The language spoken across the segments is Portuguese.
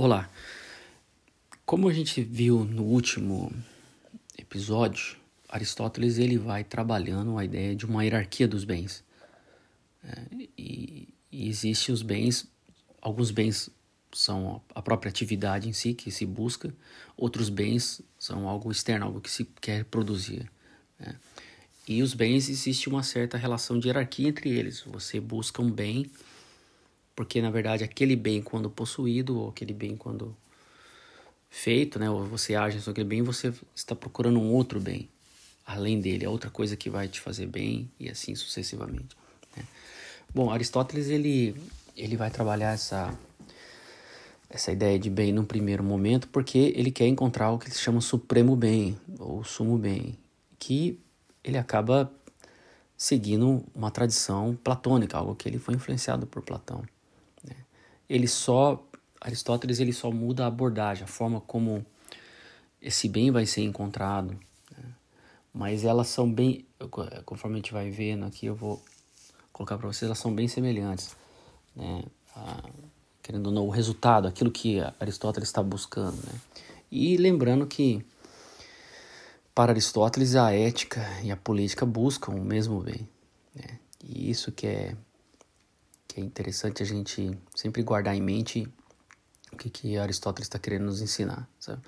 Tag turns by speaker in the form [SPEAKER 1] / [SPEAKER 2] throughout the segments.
[SPEAKER 1] Olá. Como a gente viu no último episódio, Aristóteles ele vai trabalhando a ideia de uma hierarquia dos bens. É, e, e existem os bens, alguns bens são a própria atividade em si que se busca, outros bens são algo externo, algo que se quer produzir. Né? E os bens existe uma certa relação de hierarquia entre eles. Você busca um bem porque na verdade aquele bem quando possuído ou aquele bem quando feito, né, ou você age sobre aquele bem, você está procurando um outro bem além dele, é outra coisa que vai te fazer bem e assim sucessivamente. Né? Bom, Aristóteles ele ele vai trabalhar essa essa ideia de bem num primeiro momento porque ele quer encontrar o que ele chama supremo bem ou sumo bem, que ele acaba seguindo uma tradição platônica, algo que ele foi influenciado por Platão ele só Aristóteles ele só muda a abordagem, a forma como esse bem vai ser encontrado. Né? Mas elas são bem, conforme a gente vai vendo aqui, eu vou colocar para vocês, elas são bem semelhantes. Né? querendo ou não, o resultado, aquilo que Aristóteles está buscando. Né? E lembrando que para Aristóteles a ética e a política buscam o mesmo bem. Né? E isso que é é interessante a gente sempre guardar em mente o que, que Aristóteles está querendo nos ensinar. Sabe?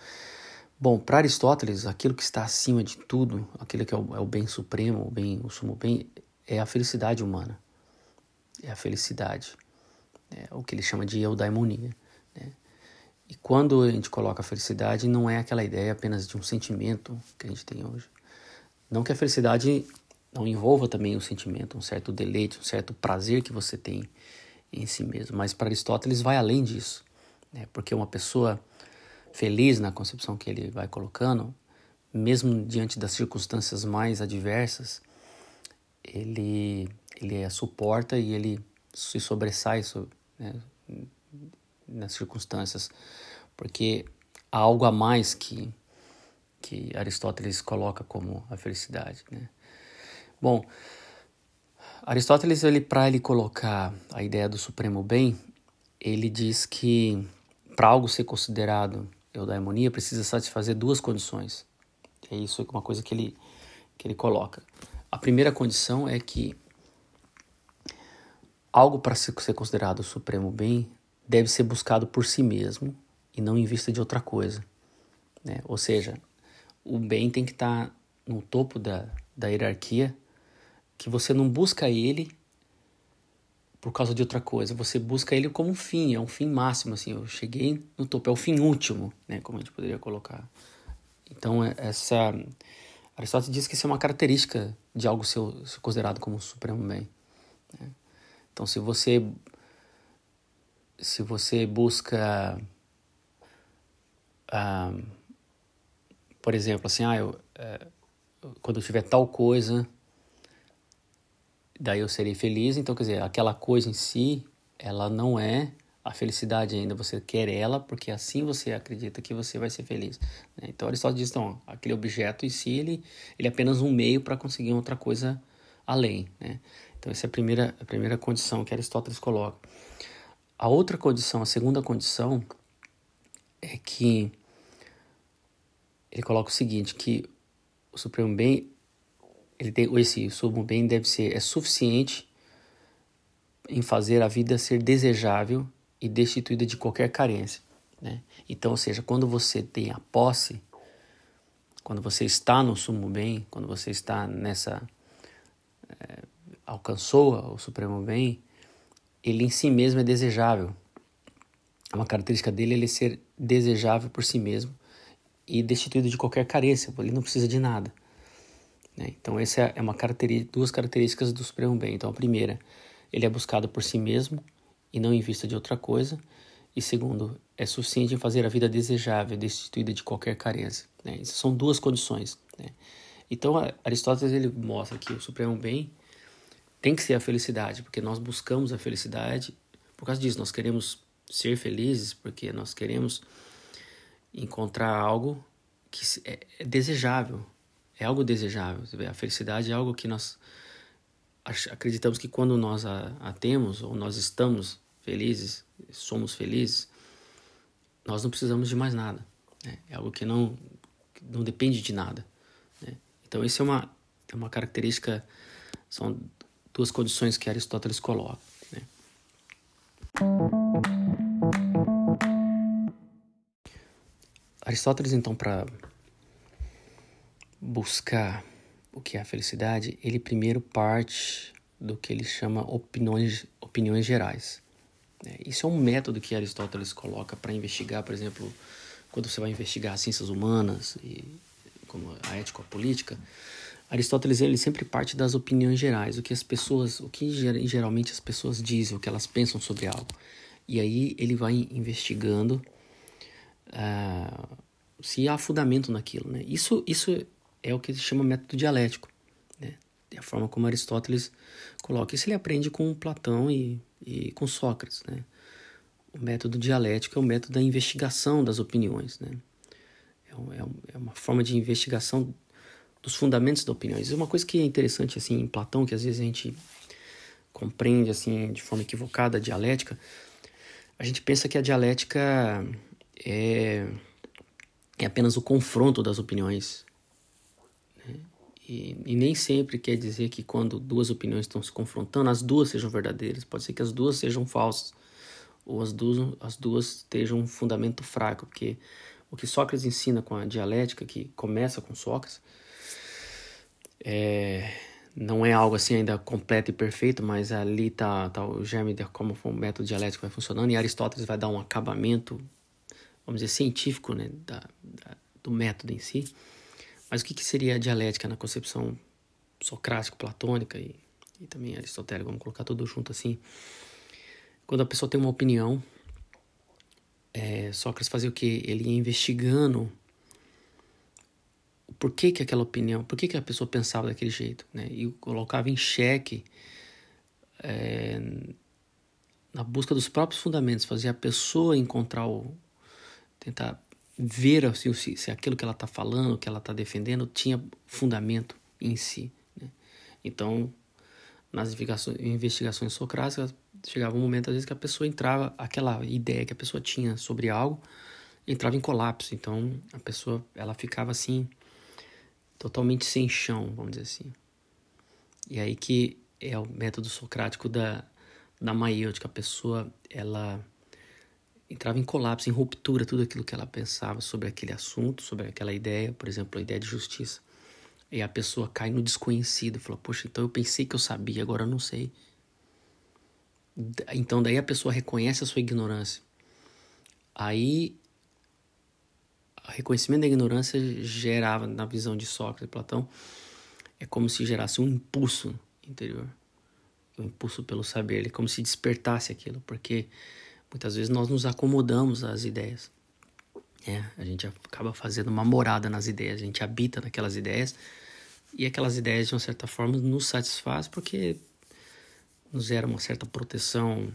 [SPEAKER 1] Bom, para Aristóteles, aquilo que está acima de tudo, aquilo que é o, é o, bem supremo, o bem, o sumo bem, é a felicidade humana. É a felicidade. É o que ele chama de eudaimonia. Né? E quando a gente coloca a felicidade, não é aquela ideia apenas de um sentimento que a gente tem hoje. Não que a felicidade não envolva também o sentimento, um certo deleite, um certo prazer que você tem em si mesmo. Mas para Aristóteles vai além disso, né? porque uma pessoa feliz na concepção que ele vai colocando, mesmo diante das circunstâncias mais adversas, ele ele é, suporta e ele se sobressai né, nas circunstâncias, porque há algo a mais que que Aristóteles coloca como a felicidade, né? Bom, Aristóteles, ele para ele colocar a ideia do supremo bem, ele diz que para algo ser considerado eudaimonia precisa satisfazer duas condições. É isso é uma coisa que ele que ele coloca. A primeira condição é que algo para ser considerado supremo bem deve ser buscado por si mesmo e não em vista de outra coisa. Né? Ou seja, o bem tem que estar tá no topo da, da hierarquia que você não busca ele por causa de outra coisa, você busca ele como um fim, é um fim máximo, assim, eu cheguei no topo, é o fim último, né, como a gente poderia colocar. Então, é, essa... Aristóteles diz que isso é uma característica de algo ser, considerado como supremo bem. Né? Então, se você se você busca, ah, por exemplo, assim, ah, eu, é, quando eu tiver tal coisa, daí eu serei feliz. Então, quer dizer, aquela coisa em si, ela não é a felicidade ainda. Você quer ela porque assim você acredita que você vai ser feliz. Né? Então, Aristóteles diz, então, aquele objeto em si, ele, ele é apenas um meio para conseguir outra coisa além. Né? Então, essa é a primeira, a primeira condição que Aristóteles coloca. A outra condição, a segunda condição, é que ele coloca o seguinte, que o Supremo Bem ele tem esse sumo bem deve ser é suficiente em fazer a vida ser desejável e destituída de qualquer carência, né? Então, ou seja, quando você tem a posse, quando você está no sumo bem, quando você está nessa é, alcançou o supremo bem, ele em si mesmo é desejável. Uma característica dele é ele ser desejável por si mesmo e destituído de qualquer carência, ele não precisa de nada. Né? Então, essa é uma característica, duas características do Supremo Bem. Então, a primeira, ele é buscado por si mesmo e não em vista de outra coisa. E segundo, é suficiente em fazer a vida desejável, destituída de qualquer carência. Né? Essas são duas condições. Né? Então, Aristóteles ele mostra que o Supremo Bem tem que ser a felicidade, porque nós buscamos a felicidade por causa disso. Nós queremos ser felizes, porque nós queremos encontrar algo que é, é desejável, é algo desejável. A felicidade é algo que nós acreditamos que quando nós a, a temos, ou nós estamos felizes, somos felizes, nós não precisamos de mais nada. Né? É algo que não, não depende de nada. Né? Então, isso é uma, é uma característica, são duas condições que Aristóteles coloca. Né? Aristóteles, então, para buscar o que é a felicidade, ele primeiro parte do que ele chama opiniões, opiniões gerais. É, isso é um método que Aristóteles coloca para investigar, por exemplo, quando você vai investigar as ciências humanas e como a ética a política, Aristóteles ele sempre parte das opiniões gerais, o que as pessoas, o que geralmente as pessoas dizem, o que elas pensam sobre algo. E aí ele vai investigando uh, se há fundamento naquilo, né? Isso, isso é o que se chama método dialético, né? É a forma como Aristóteles coloca. Isso ele aprende com Platão e, e com Sócrates, né? O método dialético é o método da investigação das opiniões, né? É, é, é uma forma de investigação dos fundamentos da opinião. Isso é uma coisa que é interessante assim em Platão, que às vezes a gente compreende assim de forma equivocada a dialética. A gente pensa que a dialética é, é apenas o confronto das opiniões. E, e, nem sempre quer dizer que quando duas opiniões estão se confrontando, as duas sejam verdadeiras. Pode ser que as duas sejam falsas, ou as duas, as duas estejam um fundamento fraco, porque o que Sócrates ensina com a dialética, que começa com Sócrates, é, não é algo assim ainda completo e perfeito, mas ali tá, tá o germe de como o método dialético vai funcionando e Aristóteles vai dar um acabamento, vamos dizer, científico né, da, da do método em si. Mas o que, que seria a dialética na concepção socrático-platônica e, e também aristotélica, vamos colocar tudo junto assim. Quando a pessoa tem uma opinião, é, Sócrates fazia o que? Ele ia investigando por que, que aquela opinião, por que, que a pessoa pensava daquele jeito, né? E colocava em xeque é, na busca dos próprios fundamentos, fazia a pessoa encontrar o, tentar ver assim, se, se aquilo que ela está falando, que ela está defendendo, tinha fundamento em si. Né? Então, nas investigações, socráticas, chegava um momento às vezes que a pessoa entrava, aquela ideia que a pessoa tinha sobre algo, entrava em colapso. Então, a pessoa ela ficava assim totalmente sem chão, vamos dizer assim. E aí que é o método socrático da, da maiêutica. A pessoa, ela entrava em colapso, em ruptura, tudo aquilo que ela pensava sobre aquele assunto, sobre aquela ideia, por exemplo, a ideia de justiça. E a pessoa cai no desconhecido, fala, poxa, então eu pensei que eu sabia, agora eu não sei. Então daí a pessoa reconhece a sua ignorância. Aí reconhecimento da ignorância gerava, na visão de Sócrates e Platão, é como se gerasse um impulso interior, um impulso pelo saber, é como se despertasse aquilo, porque muitas vezes nós nos acomodamos às ideias. É, a gente acaba fazendo uma morada nas ideias, a gente habita naquelas ideias e aquelas ideias de uma certa forma nos satisfaz porque nos gera uma certa proteção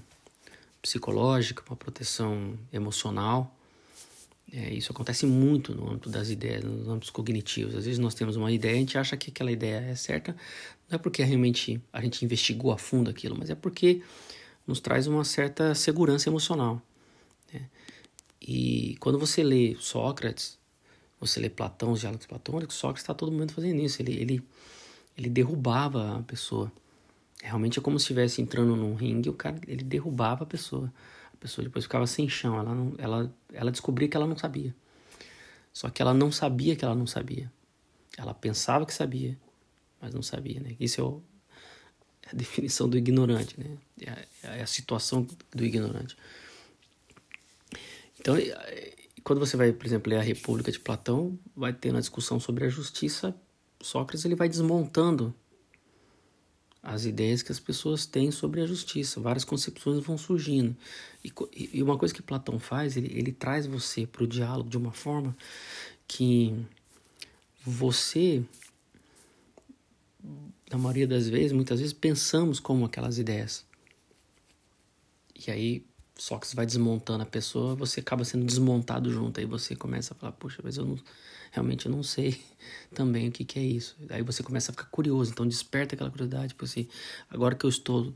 [SPEAKER 1] psicológica, uma proteção emocional é, isso acontece muito no âmbito das ideias, nos âmbitos cognitivos. Às vezes nós temos uma ideia, a gente acha que aquela ideia é certa, não é porque realmente a gente investigou a fundo aquilo, mas é porque nos traz uma certa segurança emocional. Né? E quando você lê Sócrates, você lê Platão, os diálogos platônicos, Sócrates está todo mundo fazendo isso. Ele, ele, ele derrubava a pessoa. Realmente é como se estivesse entrando num ringue, o cara ele derrubava a pessoa. A pessoa depois ficava sem chão, ela, não, ela, ela descobria que ela não sabia. Só que ela não sabia que ela não sabia. Ela pensava que sabia, mas não sabia, né? Isso é, o, é a definição do ignorante, né? É a, é a situação do ignorante. Então, quando você vai, por exemplo, ler a República de Platão, vai ter uma discussão sobre a justiça. Sócrates ele vai desmontando as ideias que as pessoas têm sobre a justiça. Várias concepções vão surgindo. E, e uma coisa que Platão faz, ele, ele traz você para o diálogo de uma forma que você, na maioria das vezes, muitas vezes pensamos como aquelas ideias. E aí Sócrates vai desmontando a pessoa, você acaba sendo desmontado junto. Aí você começa a falar, puxa, mas eu não, realmente eu não sei também o que, que é isso. Aí você começa a ficar curioso, então desperta aquela curiosidade, tipo assim, agora que eu estou,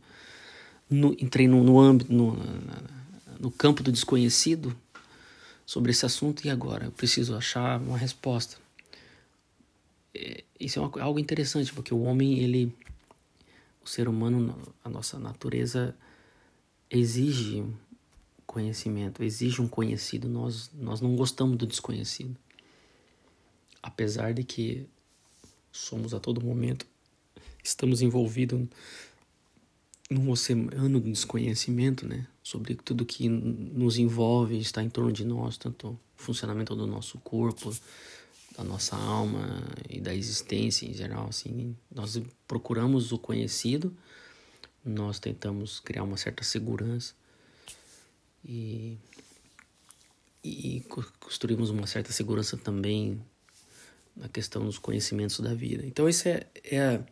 [SPEAKER 1] no, entrei no, no âmbito, no, no campo do desconhecido, sobre esse assunto e agora? Eu preciso achar uma resposta. É, isso é uma, algo interessante, porque o homem, ele. O ser humano, a nossa natureza exige conhecimento, exige um conhecido. Nós, nós não gostamos do desconhecido. Apesar de que somos a todo momento, estamos envolvidos num oceano de desconhecimento, né? Sobre tudo que nos envolve, está em torno de nós, tanto o funcionamento do nosso corpo, da nossa alma e da existência em geral, assim. Nós procuramos o conhecido, nós tentamos criar uma certa segurança e, e construímos uma certa segurança também na questão dos conhecimentos da vida. Então, isso é, é, a,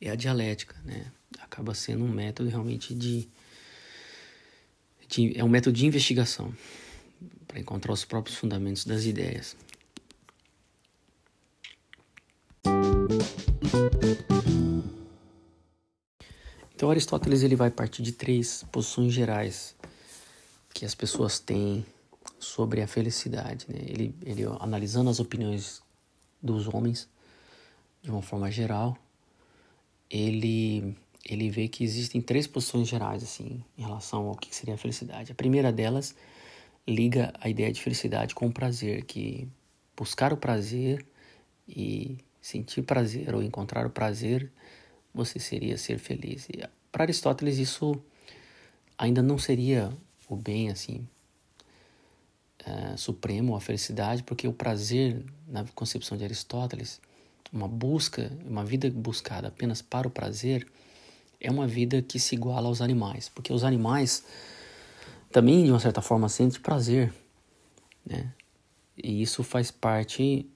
[SPEAKER 1] é a dialética, né? Acaba sendo um método realmente de, de é um método de investigação para encontrar os próprios fundamentos das ideias. Então Aristóteles ele vai partir de três posições gerais que as pessoas têm sobre a felicidade. Né? Ele, ele analisando as opiniões dos homens de uma forma geral, ele ele vê que existem três posições gerais assim em relação ao que seria a felicidade. A primeira delas liga a ideia de felicidade com o prazer, que buscar o prazer e sentir prazer ou encontrar o prazer, você seria ser feliz. Para Aristóteles isso ainda não seria o bem assim é, supremo, a felicidade, porque o prazer, na concepção de Aristóteles, uma busca, uma vida buscada apenas para o prazer, é uma vida que se iguala aos animais, porque os animais também, de uma certa forma, sentem prazer, né? E isso faz parte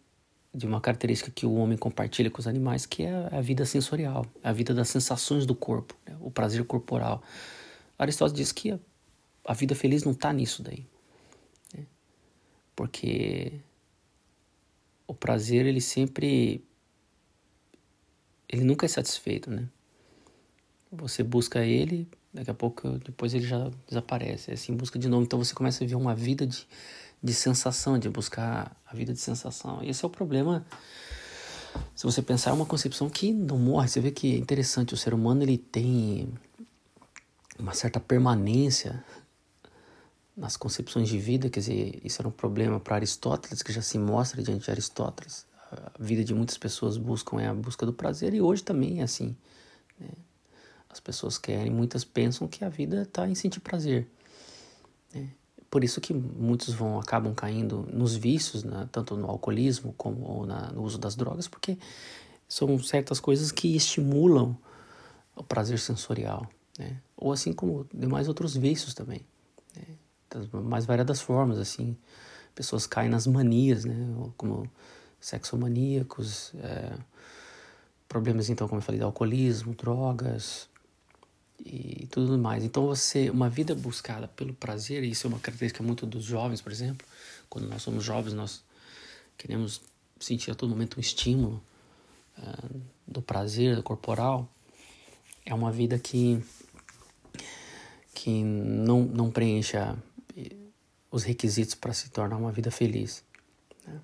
[SPEAKER 1] de uma característica que o homem compartilha com os animais, que é a vida sensorial, a vida das sensações do corpo, né? o prazer corporal. Aristóteles diz que a vida feliz não está nisso daí. Né? Porque o prazer, ele sempre. Ele nunca é satisfeito, né? Você busca ele, daqui a pouco, depois ele já desaparece. É assim, busca de novo. Então você começa a viver uma vida de, de sensação, de buscar a vida de sensação. Esse é o problema. Se você pensar, é uma concepção que não morre. Você vê que é interessante, o ser humano ele tem uma certa permanência nas concepções de vida, quer dizer, isso era um problema para Aristóteles, que já se mostra diante de Aristóteles. A vida de muitas pessoas buscam é a busca do prazer e hoje também é assim. Né? As pessoas querem, muitas pensam que a vida está em sentir prazer. Né? Por isso que muitos vão acabam caindo nos vícios, né? tanto no alcoolismo como na, no uso das drogas, porque são certas coisas que estimulam o prazer sensorial, né? Ou assim como demais outros vícios também. Né? das mais variadas formas, assim. Pessoas caem nas manias, né? Como sexomaníacos, é, problemas, então, como eu falei, de alcoolismo, drogas e tudo mais. Então, você, uma vida buscada pelo prazer, e isso é uma característica muito dos jovens, por exemplo. Quando nós somos jovens, nós queremos sentir a todo momento um estímulo uh, do prazer corporal. É uma vida que que não, não preencha os requisitos para se tornar uma vida feliz. Né?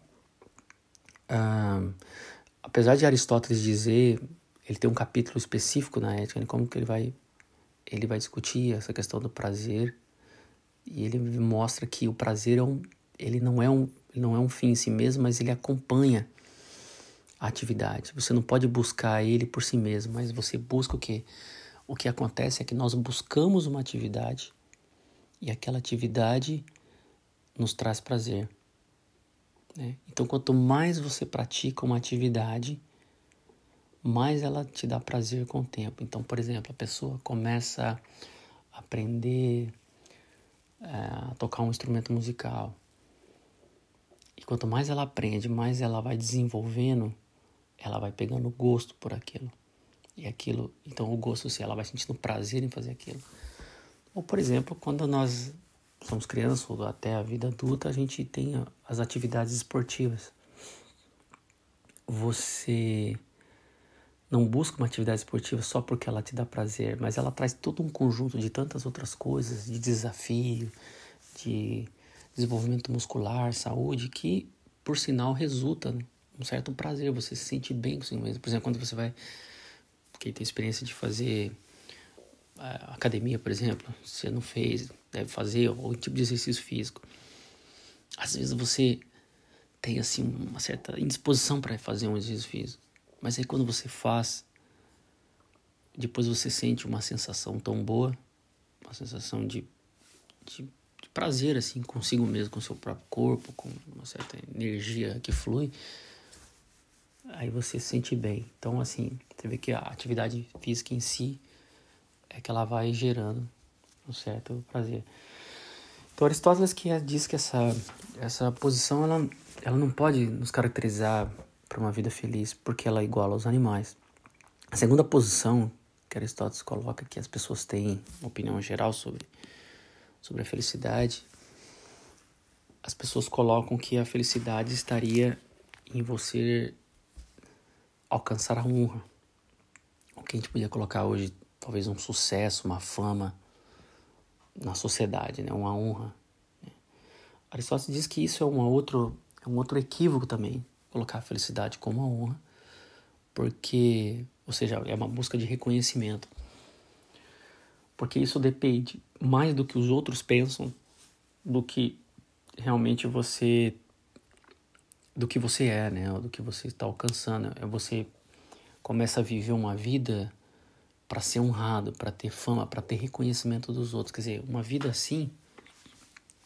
[SPEAKER 1] Ah, apesar de Aristóteles dizer, ele tem um capítulo específico na ética, né, como que ele vai ele vai discutir essa questão do prazer e ele mostra que o prazer é um, ele não é um não é um fim em si mesmo, mas ele acompanha a atividade. Você não pode buscar ele por si mesmo, mas você busca o que? O que acontece é que nós buscamos uma atividade e aquela atividade nos traz prazer. Né? Então, quanto mais você pratica uma atividade, mais ela te dá prazer com o tempo. Então, por exemplo, a pessoa começa a aprender é, a tocar um instrumento musical. E quanto mais ela aprende, mais ela vai desenvolvendo, ela vai pegando gosto por aquilo. E aquilo, então o gosto, se ela vai sentindo prazer em fazer aquilo. Ou, por exemplo, quando nós somos crianças ou até a vida adulta, a gente tem as atividades esportivas. Você não busca uma atividade esportiva só porque ela te dá prazer, mas ela traz todo um conjunto de tantas outras coisas, de desafio, de desenvolvimento muscular, saúde, que por sinal resulta um certo prazer, você se sente bem com si mesmo. Por exemplo, quando você vai, quem tem experiência de fazer uh, academia, por exemplo, você não fez, deve fazer algum tipo de exercício físico. Às vezes você tem assim uma certa indisposição para fazer um exercício físico, mas aí quando você faz, depois você sente uma sensação tão boa, uma sensação de, de prazer assim consigo mesmo, com seu próprio corpo, com uma certa energia que flui, aí você se sente bem. Então assim, você vê que a atividade física em si é que ela vai gerando um certo prazer. Então Aristóteles que é, diz que essa essa posição ela ela não pode nos caracterizar para uma vida feliz porque ela é igual aos animais. A segunda posição que Aristóteles coloca que as pessoas têm uma opinião geral sobre sobre a felicidade, as pessoas colocam que a felicidade estaria em você alcançar a honra. O que a gente podia colocar hoje, talvez um sucesso, uma fama na sociedade, né? uma honra. Né? Aristóteles diz que isso é, uma outro, é um outro equívoco também, colocar a felicidade como uma honra, porque, ou seja, é uma busca de reconhecimento porque isso depende mais do que os outros pensam do que realmente você do que você é, né, do que você está alcançando. É você começa a viver uma vida para ser honrado, para ter fama, para ter reconhecimento dos outros. Quer dizer, uma vida assim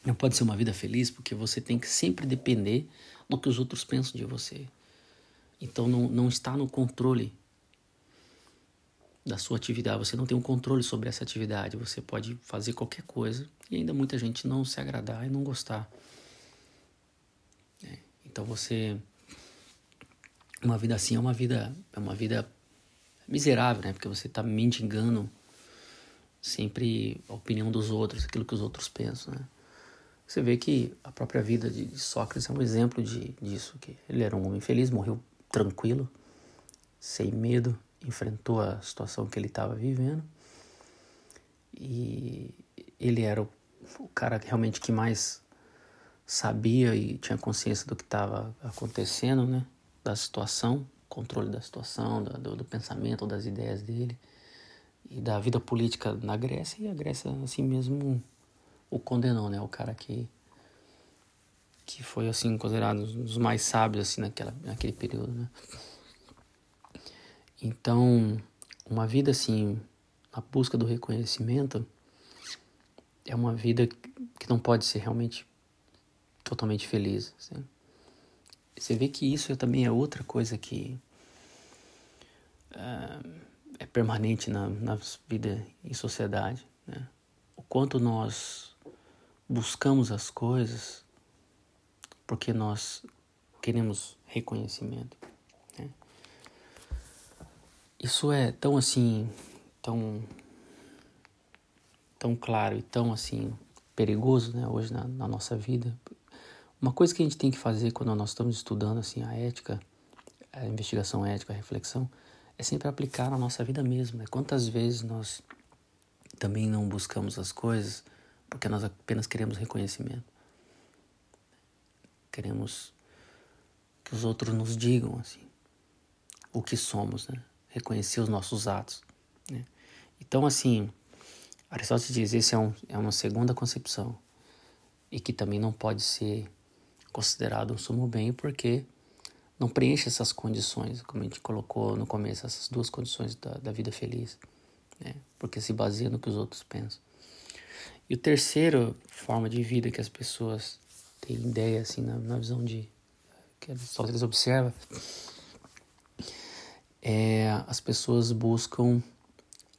[SPEAKER 1] não pode ser uma vida feliz porque você tem que sempre depender do que os outros pensam de você. Então não, não está no controle da sua atividade, você não tem um controle sobre essa atividade, você pode fazer qualquer coisa e ainda muita gente não se agradar e não gostar. É, então você uma vida assim é uma vida é uma vida miserável, né? Porque você está mendigando sempre a opinião dos outros, aquilo que os outros pensam, né? Você vê que a própria vida de Sócrates é um exemplo de, disso, que ele era um homem feliz, morreu tranquilo, sem medo, enfrentou a situação que ele estava vivendo e ele era o, o cara realmente que mais sabia e tinha consciência do que estava acontecendo, né? Da situação, controle da situação, do, do, pensamento, das ideias dele e da vida política na Grécia e a Grécia assim mesmo o condenou, né? O cara que que foi assim considerado um dos mais sábios assim naquela naquele período, né? Então, uma vida assim, a busca do reconhecimento, é uma vida que não pode ser realmente totalmente feliz. Assim. Você vê que isso também é outra coisa que uh, é permanente na, na vida em sociedade. Né? O quanto nós buscamos as coisas porque nós queremos reconhecimento. Isso é tão assim, tão tão claro e tão assim perigoso, né, hoje na, na nossa vida. Uma coisa que a gente tem que fazer quando nós estamos estudando assim a ética, a investigação ética, a reflexão, é sempre aplicar na nossa vida mesmo. Né? Quantas vezes nós também não buscamos as coisas porque nós apenas queremos reconhecimento. Queremos que os outros nos digam assim o que somos, né? reconhecer os nossos atos. Né? Então, assim, Aristóteles diz esse é, um, é uma segunda concepção e que também não pode ser considerado um sumo bem porque não preenche essas condições, como a gente colocou no começo, essas duas condições da, da vida feliz, né? porque se baseia no que os outros pensam. E o terceiro forma de vida que as pessoas têm ideia, assim, na, na visão de que Aristóteles observa, é, as pessoas buscam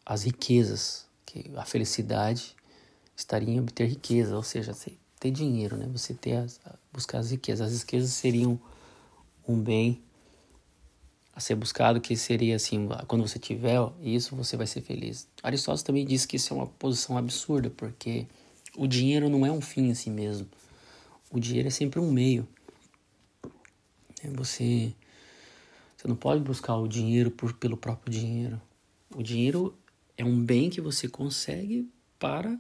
[SPEAKER 1] as riquezas, que a felicidade estaria em obter riqueza, ou seja, ter dinheiro, né? Você ter as, buscar as riquezas. As riquezas seriam um bem a ser buscado que seria assim, quando você tiver isso, você vai ser feliz. Aristóteles também diz que isso é uma posição absurda, porque o dinheiro não é um fim em si mesmo. O dinheiro é sempre um meio. É você você não pode buscar o dinheiro por, pelo próprio dinheiro. O dinheiro é um bem que você consegue para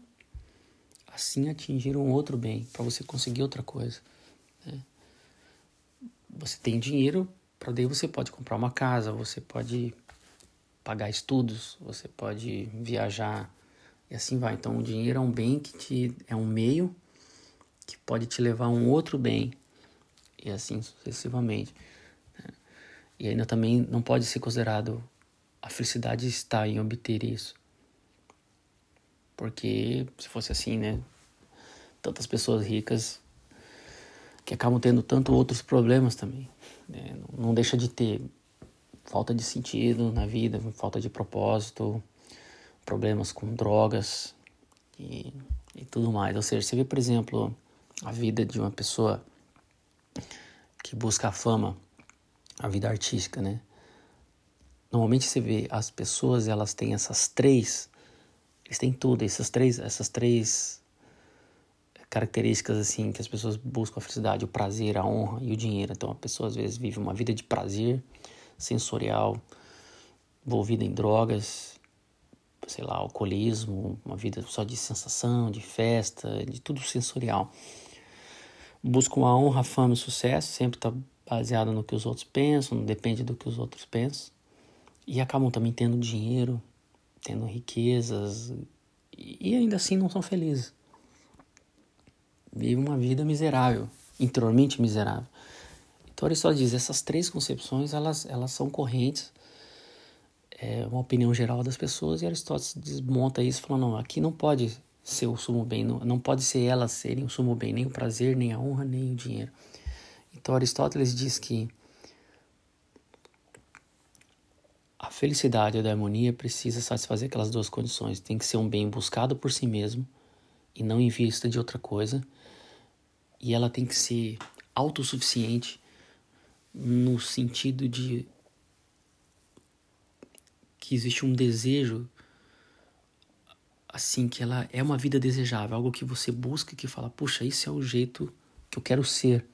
[SPEAKER 1] assim atingir um outro bem, para você conseguir outra coisa. Né? Você tem dinheiro, para daí você pode comprar uma casa, você pode pagar estudos, você pode viajar e assim vai. Então, o dinheiro é um bem que te é um meio que pode te levar a um outro bem e assim sucessivamente. Né? E ainda também não pode ser considerado a felicidade está em obter isso. Porque se fosse assim, né? Tantas pessoas ricas que acabam tendo tanto outros problemas também. Né? Não deixa de ter falta de sentido na vida, falta de propósito, problemas com drogas e, e tudo mais. Ou seja, você vê, por exemplo, a vida de uma pessoa que busca a fama, a vida artística, né? Normalmente você vê as pessoas, elas têm essas três, eles têm tudo, essas três, essas três características assim que as pessoas buscam a felicidade, o prazer, a honra e o dinheiro. Então a pessoa às vezes vive uma vida de prazer sensorial, envolvida em drogas, sei lá, alcoolismo, uma vida só de sensação, de festa, de tudo sensorial. Buscam a honra, fama e sucesso, sempre está baseado no que os outros pensam, não depende do que os outros pensam. E acabam também tendo dinheiro, tendo riquezas, e ainda assim não são felizes vive uma vida miserável, interiormente miserável. Então Aristóteles diz, essas três concepções, elas, elas são correntes, é uma opinião geral das pessoas, e Aristóteles desmonta isso, falando, não, aqui não pode ser o sumo bem, não, não pode ser elas serem o sumo bem, nem o prazer, nem a honra, nem o dinheiro. Então Aristóteles diz que a felicidade ou a harmonia precisa satisfazer aquelas duas condições. Tem que ser um bem buscado por si mesmo e não em vista de outra coisa e ela tem que ser autossuficiente no sentido de que existe um desejo assim que ela é uma vida desejável, algo que você busca que fala, puxa, esse é o jeito que eu quero ser.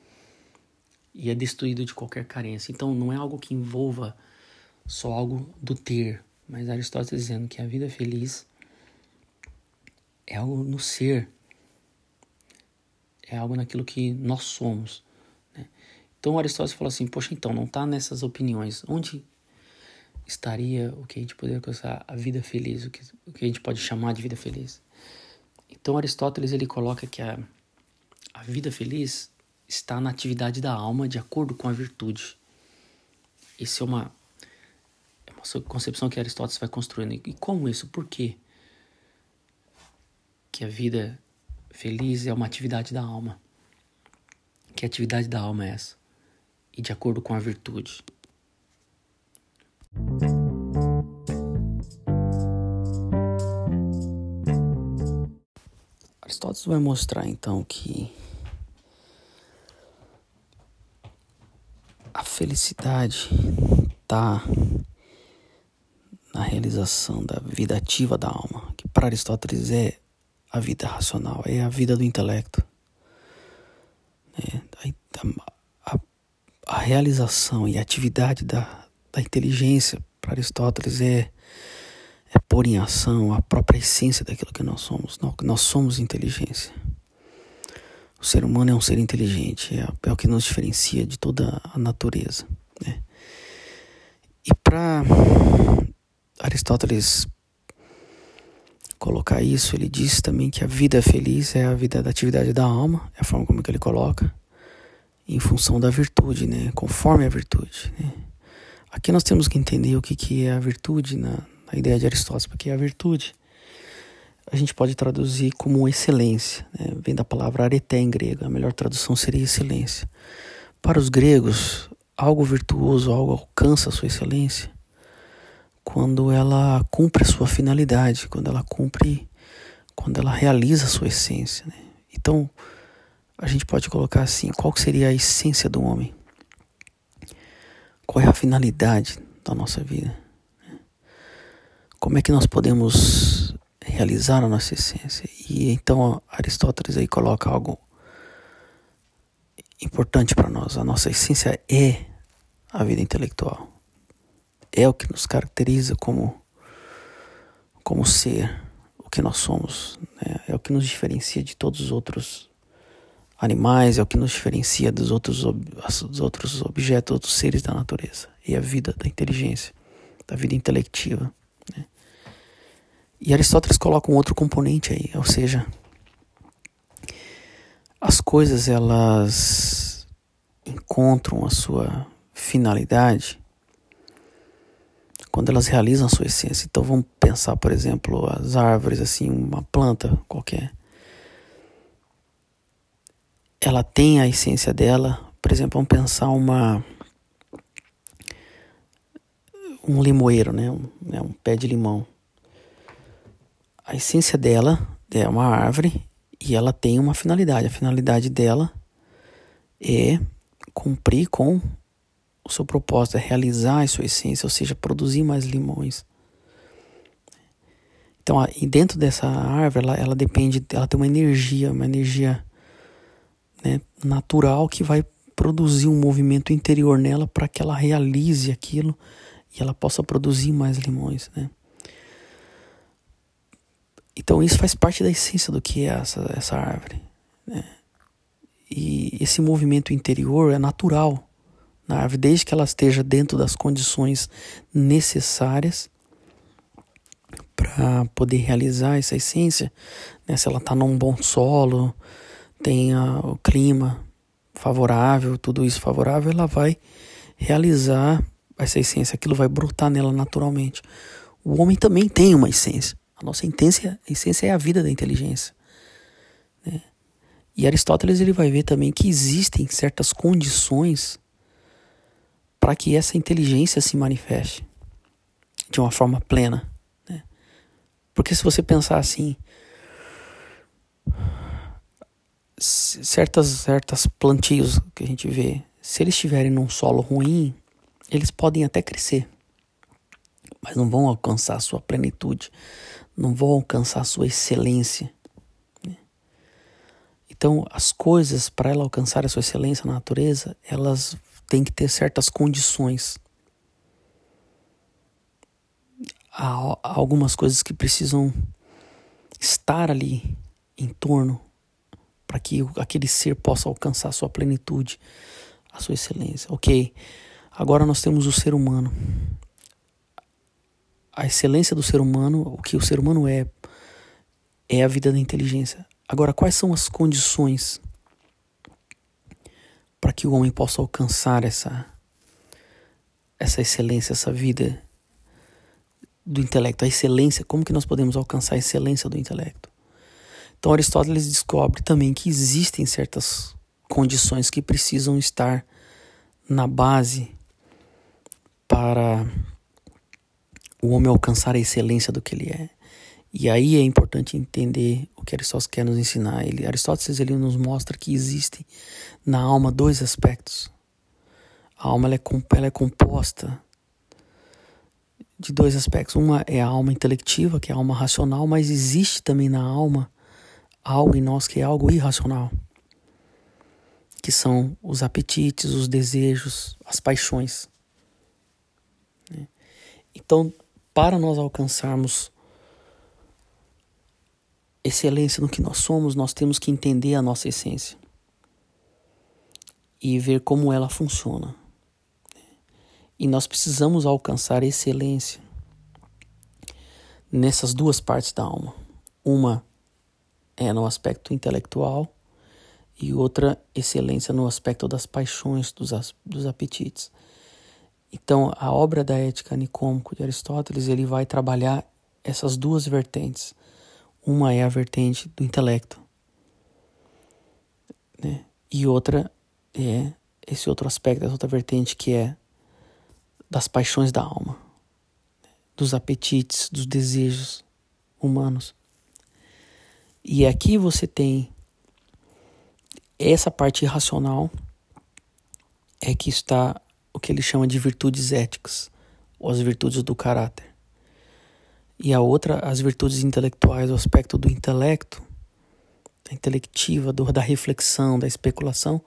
[SPEAKER 1] E é destruído de qualquer carência. Então não é algo que envolva só algo do ter, mas Aristóteles dizendo que a vida feliz é algo no ser, é algo naquilo que nós somos. Né? Então Aristóteles falou assim: poxa, então não está nessas opiniões. Onde estaria o que a gente poderia alcançar a vida feliz, o que, o que a gente pode chamar de vida feliz? Então Aristóteles ele coloca que a, a vida feliz está na atividade da alma de acordo com a virtude. Isso é uma, é uma concepção que Aristóteles vai construindo. E como isso? Por quê? Que a vida Feliz é uma atividade da alma. Que atividade da alma é essa? E de acordo com a virtude. Aristóteles vai mostrar então que a felicidade está na realização da vida ativa da alma, que para Aristóteles é a vida racional, é a vida do intelecto. É, a, a, a, realização e a atividade da, da inteligência para Aristóteles é, é pôr em ação a própria essência daquilo que nós somos. Nós, nós somos inteligência. O ser humano é um ser inteligente, é, é o que nos diferencia de toda a natureza. Né? E para Aristóteles colocar isso, ele diz também que a vida feliz é a vida da atividade da alma, é a forma como que ele coloca, em função da virtude, né? Conforme a virtude. Né? Aqui nós temos que entender o que, que é a virtude na, na ideia de Aristóteles, porque a virtude a gente pode traduzir como excelência, né? vem da palavra areté em grego, a melhor tradução seria excelência. Para os gregos, algo virtuoso, algo alcança a sua excelência quando ela cumpre a sua finalidade, quando ela cumpre, quando ela realiza a sua essência. Né? Então, a gente pode colocar assim: qual seria a essência do homem? Qual é a finalidade da nossa vida? Como é que nós podemos realizar a nossa essência? E então Aristóteles aí coloca algo importante para nós. A nossa essência é a vida intelectual é o que nos caracteriza como como ser, o que nós somos, né? é o que nos diferencia de todos os outros animais, é o que nos diferencia dos outros, dos outros objetos, outros seres da natureza. E a vida da inteligência, da vida intelectiva. Né? E Aristóteles coloca um outro componente aí, ou seja, as coisas elas encontram a sua finalidade quando elas realizam a sua essência. Então vamos pensar, por exemplo, as árvores, assim, uma planta qualquer. Ela tem a essência dela, por exemplo, vamos pensar uma um limoeiro, né? Um, né? um pé de limão. A essência dela é uma árvore e ela tem uma finalidade. A finalidade dela é cumprir com o seu propósito, é realizar a sua essência, ou seja, produzir mais limões. Então, dentro dessa árvore, ela, ela depende, ela tem uma energia, uma energia né, natural que vai produzir um movimento interior nela para que ela realize aquilo e ela possa produzir mais limões, né? Então isso faz parte da essência do que é essa, essa árvore. Né? E esse movimento interior é natural na árvore, desde que ela esteja dentro das condições necessárias para poder realizar essa essência. Né? Se ela está num bom solo, tem o clima favorável, tudo isso favorável, ela vai realizar essa essência, aquilo vai brotar nela naturalmente. O homem também tem uma essência. A nossa essência, a essência é a vida da inteligência. Né? E Aristóteles ele vai ver também que existem certas condições para que essa inteligência se manifeste de uma forma plena. Né? Porque se você pensar assim, certas certas plantios que a gente vê, se eles estiverem num solo ruim, eles podem até crescer, mas não vão alcançar a sua plenitude não vão alcançar a sua excelência. Né? Então, as coisas, para ela alcançar a sua excelência na natureza, elas têm que ter certas condições. Há algumas coisas que precisam estar ali em torno para que aquele ser possa alcançar sua plenitude, a sua excelência. Ok, agora nós temos o ser humano a excelência do ser humano, o que o ser humano é, é a vida da inteligência. Agora, quais são as condições para que o homem possa alcançar essa, essa excelência, essa vida do intelecto, a excelência? Como que nós podemos alcançar a excelência do intelecto? Então, Aristóteles descobre também que existem certas condições que precisam estar na base para o homem alcançar a excelência do que ele é. E aí é importante entender o que Aristóteles quer nos ensinar. Ele, Aristóteles ele nos mostra que existe na alma dois aspectos. A alma ela é, ela é composta de dois aspectos. Uma é a alma intelectiva, que é a alma racional, mas existe também na alma algo em nós que é algo irracional, que são os apetites, os desejos, as paixões. Então, para nós alcançarmos excelência no que nós somos, nós temos que entender a nossa essência e ver como ela funciona. E nós precisamos alcançar excelência nessas duas partes da alma. Uma é no aspecto intelectual e outra excelência no aspecto das paixões, dos, dos apetites. Então, a obra da Ética Nicômaco de Aristóteles, ele vai trabalhar essas duas vertentes. Uma é a vertente do intelecto, né? E outra é esse outro aspecto, essa outra vertente que é das paixões da alma, dos apetites, dos desejos humanos. E aqui você tem essa parte irracional é que está o que ele chama de virtudes éticas, ou as virtudes do caráter. E a outra, as virtudes intelectuais, o aspecto do intelecto, da intelectiva, do, da reflexão, da especulação,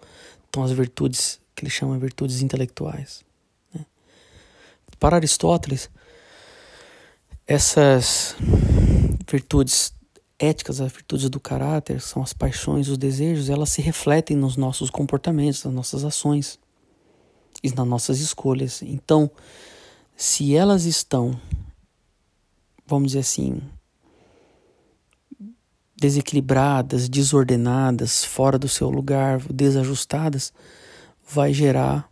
[SPEAKER 1] então as virtudes que ele chama de virtudes intelectuais. Né? Para Aristóteles, essas virtudes éticas, as virtudes do caráter, são as paixões, os desejos, elas se refletem nos nossos comportamentos, nas nossas ações e nas nossas escolhas. Então, se elas estão, vamos dizer assim, desequilibradas, desordenadas, fora do seu lugar, desajustadas, vai gerar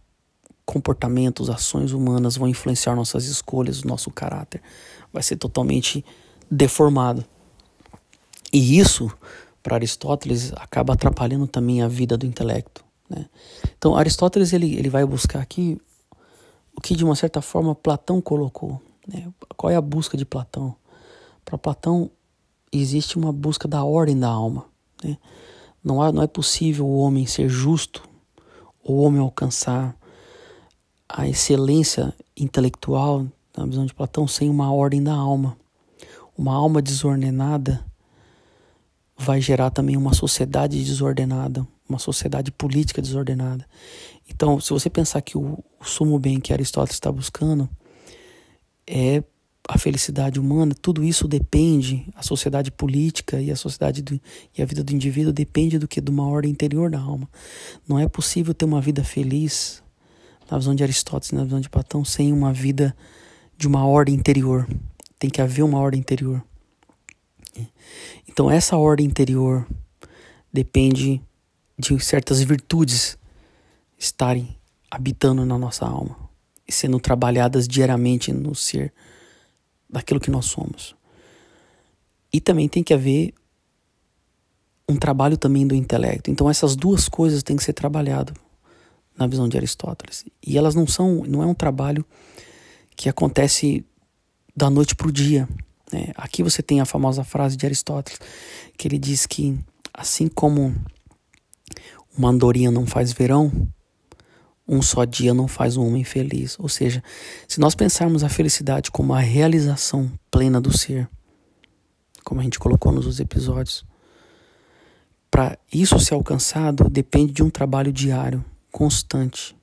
[SPEAKER 1] comportamentos, ações humanas, vão influenciar nossas escolhas, nosso caráter. Vai ser totalmente deformado. E isso, para Aristóteles, acaba atrapalhando também a vida do intelecto. Né? Então, Aristóteles ele, ele vai buscar aqui o que, de uma certa forma, Platão colocou. Né? Qual é a busca de Platão? Para Platão, existe uma busca da ordem da alma. Né? Não, há, não é possível o homem ser justo, ou o homem alcançar a excelência intelectual, na visão de Platão, sem uma ordem da alma. Uma alma desordenada vai gerar também uma sociedade desordenada, uma sociedade política desordenada. Então, se você pensar que o, o sumo bem que Aristóteles está buscando é a felicidade humana, tudo isso depende, a sociedade política e a sociedade do, e a vida do indivíduo depende do que? De uma ordem interior da alma. Não é possível ter uma vida feliz, na visão de Aristóteles, na visão de Platão, sem uma vida de uma ordem interior. Tem que haver uma ordem interior. Então, essa ordem interior depende de certas virtudes estarem habitando na nossa alma sendo trabalhadas diariamente no ser daquilo que nós somos. E também tem que haver um trabalho também do intelecto. Então essas duas coisas têm que ser trabalhado na visão de Aristóteles. E elas não são, não é um trabalho que acontece da noite para o dia. Né? Aqui você tem a famosa frase de Aristóteles, que ele diz que assim como uma andorinha não faz verão, um só dia não faz um homem feliz. Ou seja, se nós pensarmos a felicidade como a realização plena do ser, como a gente colocou nos episódios, para isso ser alcançado depende de um trabalho diário, constante.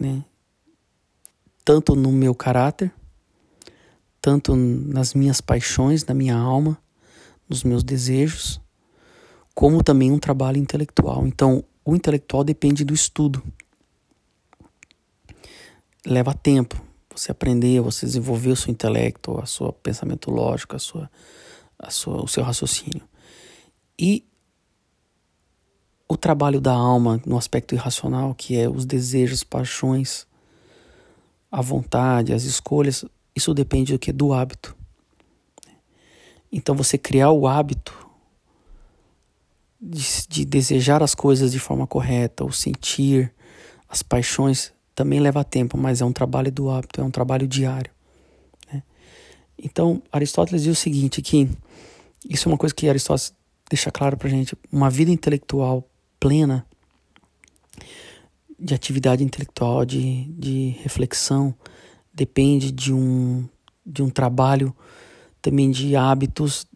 [SPEAKER 1] Né? Tanto no meu caráter, tanto nas minhas paixões, na minha alma, nos meus desejos, como também um trabalho intelectual. Então, o intelectual depende do estudo. Leva tempo você aprender, você desenvolver o seu intelecto, a seu pensamento lógico, a sua, a sua, o seu raciocínio. E o trabalho da alma no aspecto irracional, que é os desejos, paixões, a vontade, as escolhas, isso depende do que? Do hábito. Então você criar o hábito de, de, desejar as coisas de forma correta, ou sentir as paixões, também leva tempo, mas é um trabalho do hábito, é um trabalho diário. Né? Então Aristóteles diz o seguinte, que isso é uma coisa que Aristóteles deixa claro pra gente, uma vida intelectual plena de atividade intelectual, de, de reflexão, depende de um, de um trabalho também de hábitos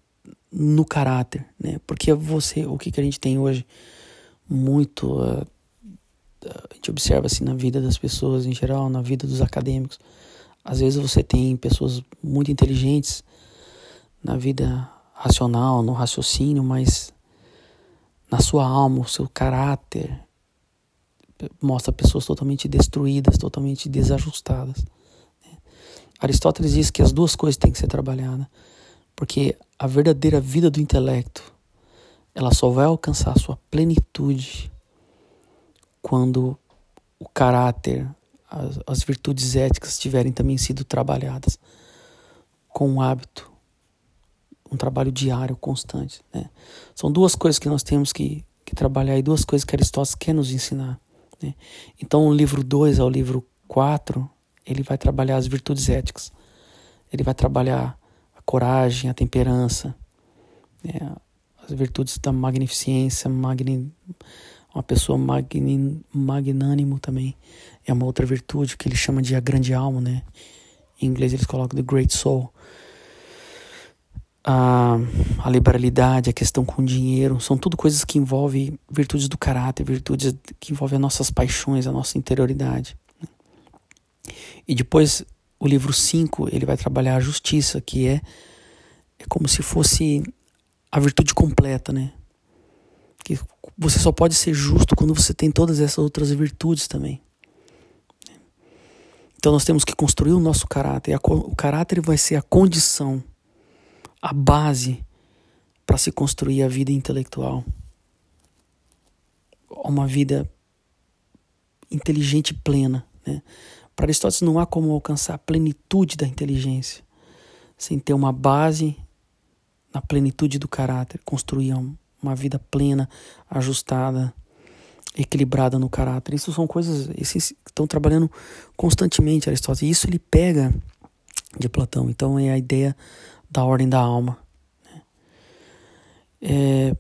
[SPEAKER 1] no caráter, né? Porque você, o que, que a gente tem hoje muito, uh, a gente observa assim na vida das pessoas em geral, na vida dos acadêmicos, às vezes você tem pessoas muito inteligentes na vida racional, no raciocínio, mas na sua alma, o seu caráter mostra pessoas totalmente destruídas, totalmente desajustadas. Aristóteles diz que as duas coisas têm que ser trabalhadas, porque a verdadeira vida do intelecto ela só vai alcançar sua plenitude quando o caráter, as, as virtudes éticas tiverem também sido trabalhadas com um hábito, um trabalho diário, constante. Né? São duas coisas que nós temos que, que trabalhar e duas coisas que Aristóteles quer nos ensinar. Né? Então, o livro 2 ao livro 4 ele vai trabalhar as virtudes éticas. Ele vai trabalhar coragem, a temperança, né, as virtudes da magnificência, magni, uma pessoa magni, magnânimo também. É uma outra virtude que ele chama de a grande alma, né? Em inglês eles colocam the great soul. A, a liberalidade, a questão com o dinheiro, são tudo coisas que envolvem virtudes do caráter, virtudes que envolvem as nossas paixões, a nossa interioridade. E depois o livro 5, ele vai trabalhar a justiça, que é é como se fosse a virtude completa, né? Que você só pode ser justo quando você tem todas essas outras virtudes também. Então nós temos que construir o nosso caráter. O caráter vai ser a condição, a base para se construir a vida intelectual. Uma vida inteligente plena. Né? Para Aristóteles não há como alcançar a plenitude da inteligência sem ter uma base na plenitude do caráter, construir uma vida plena, ajustada, equilibrada no caráter. Isso são coisas que estão trabalhando constantemente Aristóteles. Isso ele pega de Platão. Então é a ideia da ordem da alma. Né? É,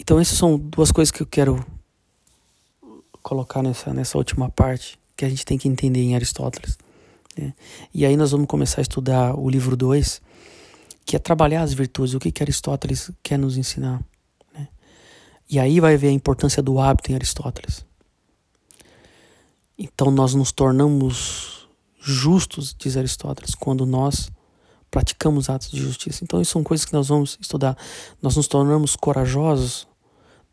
[SPEAKER 1] então essas são duas coisas que eu quero colocar nessa, nessa última parte que a gente tem que entender em Aristóteles. Né? E aí nós vamos começar a estudar o livro 2, que é trabalhar as virtudes, o que, que Aristóteles quer nos ensinar. Né? E aí vai ver a importância do hábito em Aristóteles. Então nós nos tornamos justos, diz Aristóteles, quando nós praticamos atos de justiça. Então, isso são coisas que nós vamos estudar. Nós nos tornamos corajosos.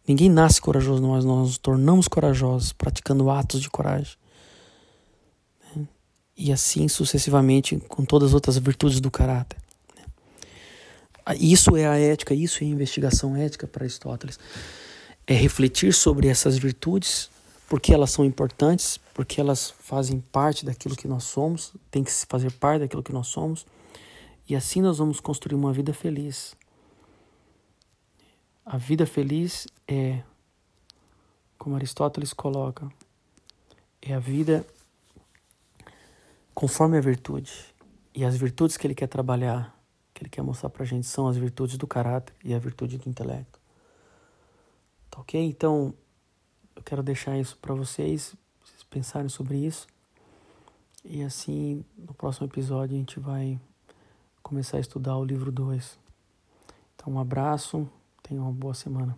[SPEAKER 1] Ninguém nasce corajoso, mas nós nos tornamos corajosos praticando atos de coragem e assim sucessivamente com todas as outras virtudes do caráter. Isso é a ética, isso é a investigação ética para Aristóteles. É refletir sobre essas virtudes, porque elas são importantes, porque elas fazem parte daquilo que nós somos, tem que fazer parte daquilo que nós somos, e assim nós vamos construir uma vida feliz. A vida feliz é, como Aristóteles coloca, é a vida conforme a virtude. E as virtudes que ele quer trabalhar, que ele quer mostrar pra gente, são as virtudes do caráter e a virtude do intelecto. Tá ok? Então, eu quero deixar isso para vocês, vocês pensarem sobre isso. E assim, no próximo episódio, a gente vai começar a estudar o livro 2. Então, um abraço, tenham uma boa semana.